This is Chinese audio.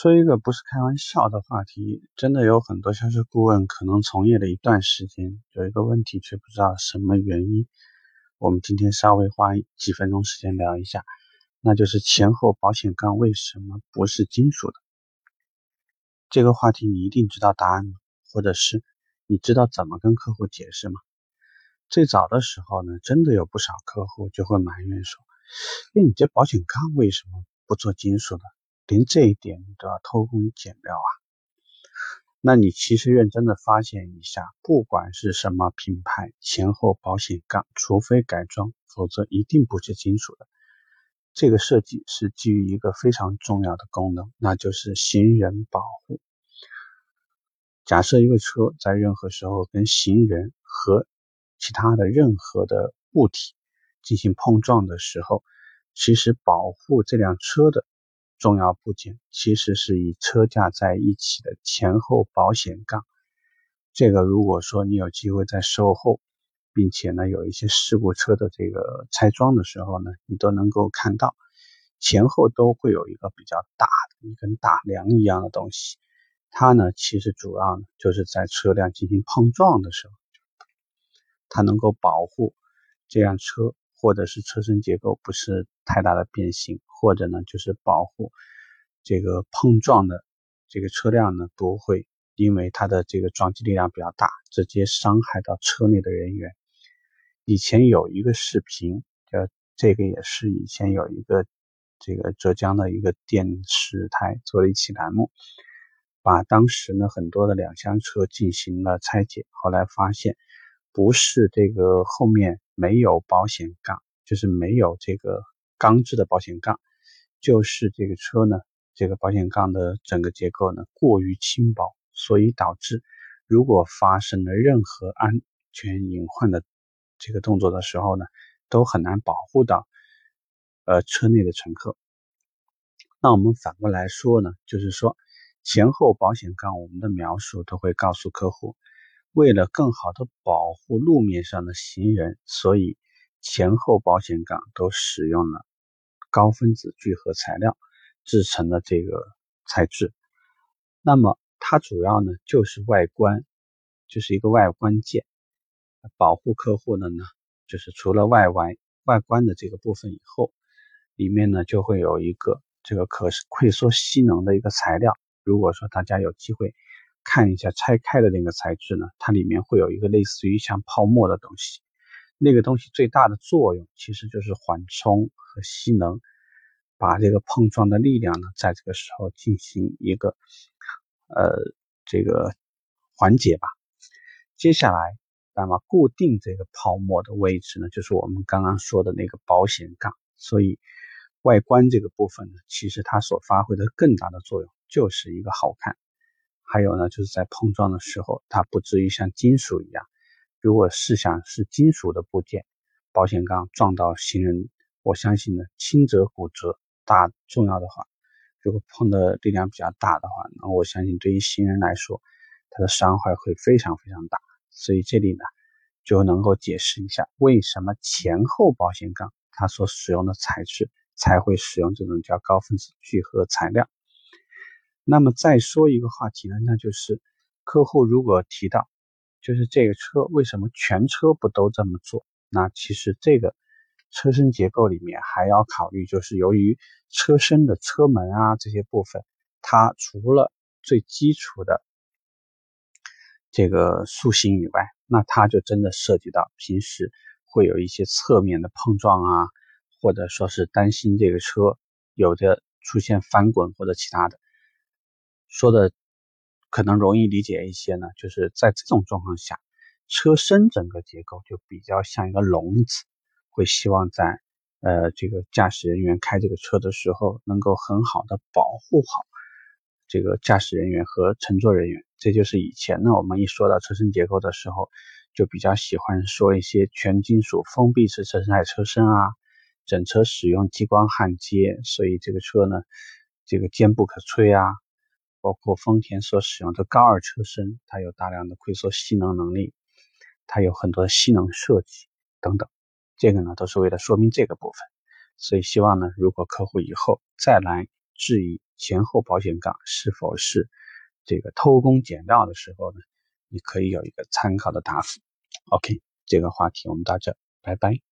说一个不是开玩笑的话题，真的有很多销售顾问可能从业了一段时间，有一个问题却不知道什么原因。我们今天稍微花几分钟时间聊一下，那就是前后保险杠为什么不是金属的？这个话题你一定知道答案吗？或者是你知道怎么跟客户解释吗？最早的时候呢，真的有不少客户就会埋怨说：“哎，你这保险杠为什么不做金属的？”连这一点都要偷工减料啊？那你其实认真的发现一下，不管是什么品牌，前后保险杠，除非改装，否则一定不是金属的。这个设计是基于一个非常重要的功能，那就是行人保护。假设一个车在任何时候跟行人和其他的任何的物体进行碰撞的时候，其实保护这辆车的。重要部件其实是与车架在一起的前后保险杠。这个如果说你有机会在售后，并且呢有一些事故车的这个拆装的时候呢，你都能够看到前后都会有一个比较大的一根大梁一样的东西。它呢其实主要呢就是在车辆进行碰撞的时候，它能够保护这辆车。或者是车身结构不是太大的变形，或者呢就是保护这个碰撞的这个车辆呢不会因为它的这个撞击力量比较大，直接伤害到车内的人员。以前有一个视频，叫这个也是以前有一个这个浙江的一个电视台做了一期栏目，把当时呢很多的两厢车进行了拆解，后来发现不是这个后面。没有保险杠，就是没有这个钢制的保险杠，就是这个车呢，这个保险杠的整个结构呢过于轻薄，所以导致如果发生了任何安全隐患的这个动作的时候呢，都很难保护到呃车内的乘客。那我们反过来说呢，就是说前后保险杠，我们的描述都会告诉客户。为了更好的保护路面上的行人，所以前后保险杠都使用了高分子聚合材料制成的这个材质。那么它主要呢就是外观，就是一个外观件，保护客户的呢就是除了外外外观的这个部分以后，里面呢就会有一个这个可溃缩吸能的一个材料。如果说大家有机会。看一下拆开的那个材质呢，它里面会有一个类似于像泡沫的东西，那个东西最大的作用其实就是缓冲和吸能，把这个碰撞的力量呢，在这个时候进行一个呃这个缓解吧。接下来，那么固定这个泡沫的位置呢，就是我们刚刚说的那个保险杠。所以外观这个部分呢，其实它所发挥的更大的作用就是一个好看。还有呢，就是在碰撞的时候，它不至于像金属一样。如果试想是金属的部件，保险杠撞到行人，我相信呢，轻则骨折，大重要的话，如果碰的力量比较大的话，那我相信对于行人来说，他的伤害会非常非常大。所以这里呢，就能够解释一下为什么前后保险杠它所使用的材质才会使用这种叫高分子聚合材料。那么再说一个话题呢，那就是客户如果提到，就是这个车为什么全车不都这么做？那其实这个车身结构里面还要考虑，就是由于车身的车门啊这些部分，它除了最基础的这个塑形以外，那它就真的涉及到平时会有一些侧面的碰撞啊，或者说是担心这个车有着出现翻滚或者其他的。说的可能容易理解一些呢，就是在这种状况下，车身整个结构就比较像一个笼子，会希望在呃这个驾驶人员开这个车的时候，能够很好的保护好这个驾驶人员和乘坐人员。这就是以前呢，我们一说到车身结构的时候，就比较喜欢说一些全金属封闭式车身车身啊，整车使用激光焊接，所以这个车呢，这个坚不可摧啊。包括丰田所使用的高二车身，它有大量的溃缩吸能能力，它有很多的吸能设计等等，这个呢都是为了说明这个部分。所以希望呢，如果客户以后再来质疑前后保险杠是否是这个偷工减料的时候呢，你可以有一个参考的答复。OK，这个话题我们到这，拜拜。